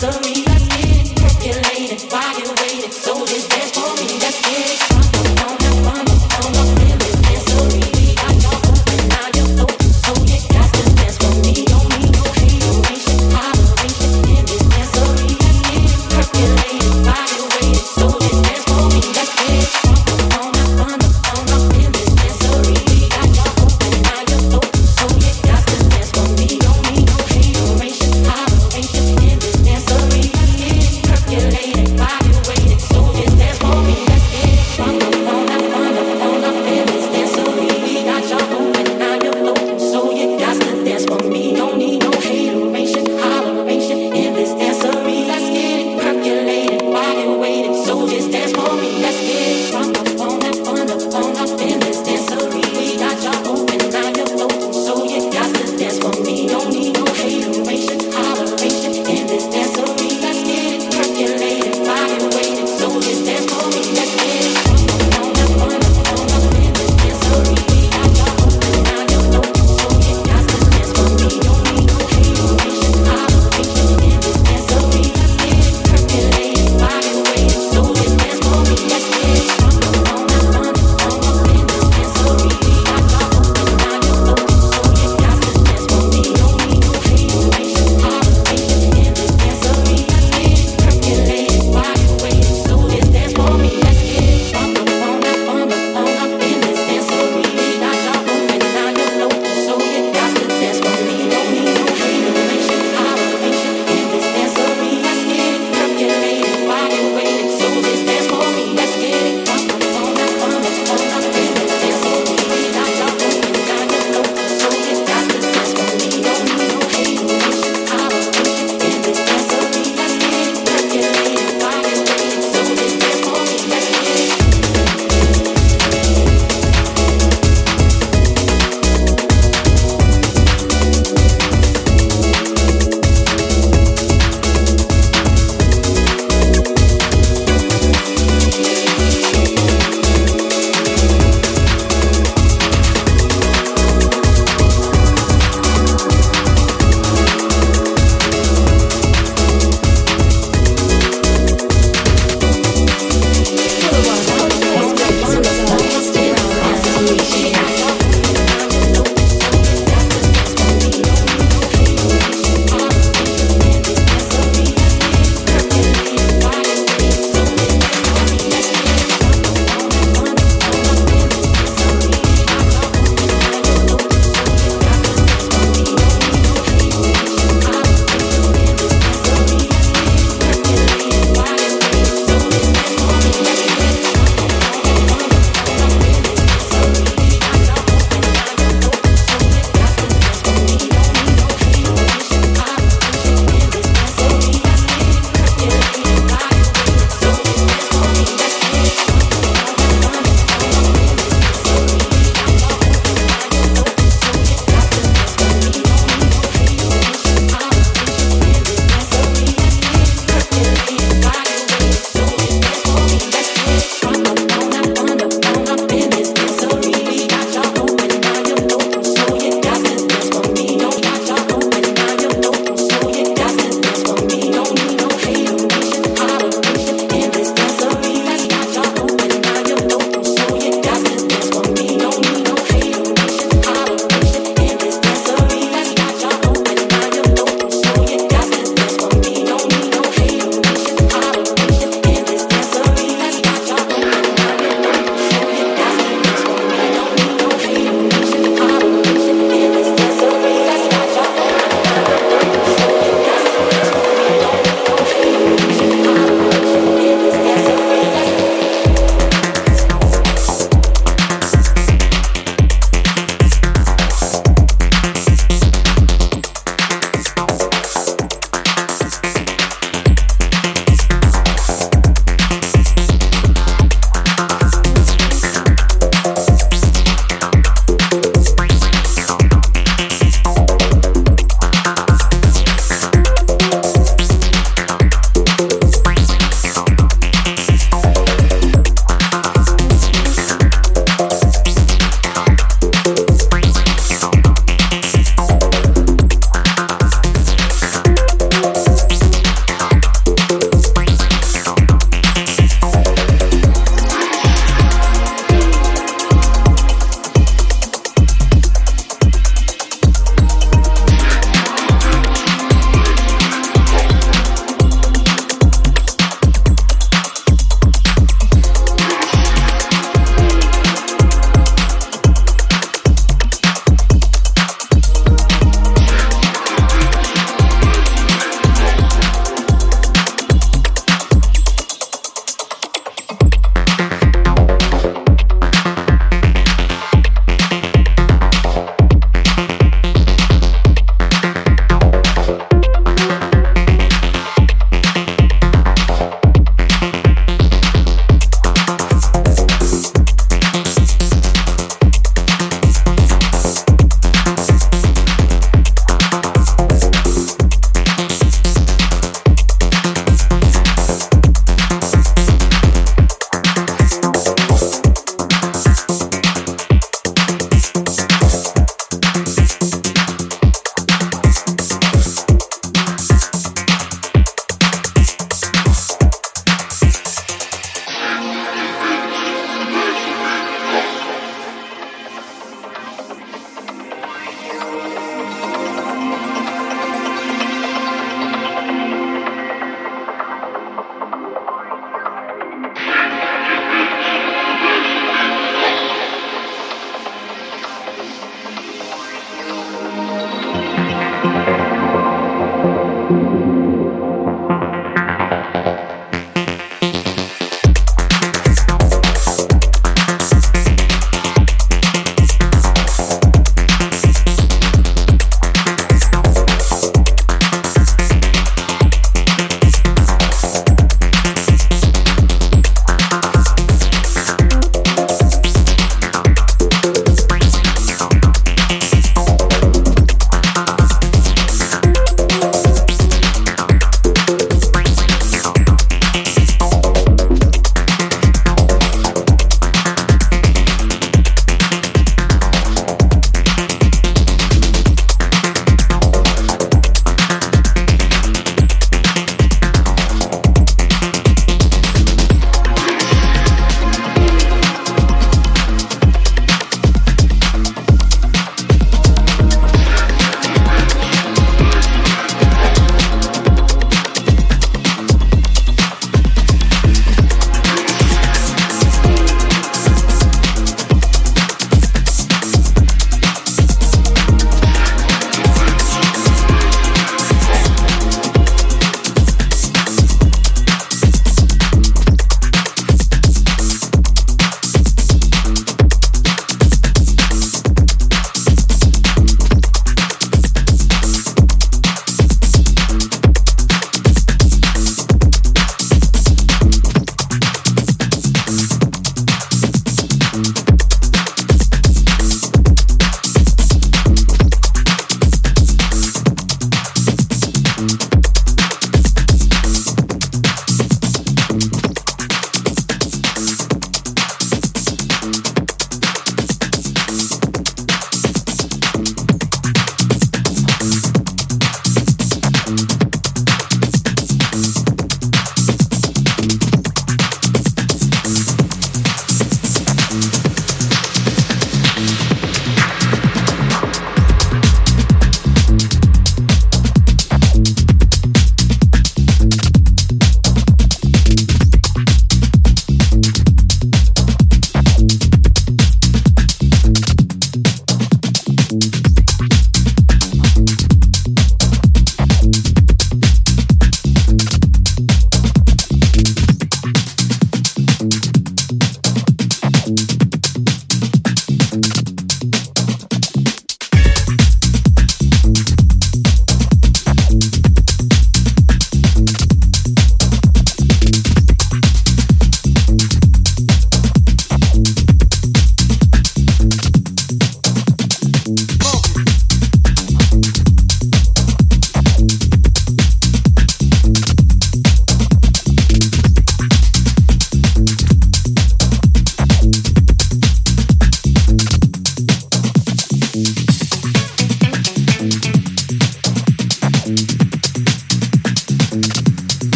some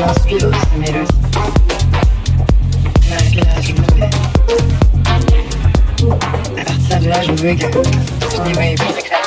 los je partir de là, je veux que je n'y voyais plus.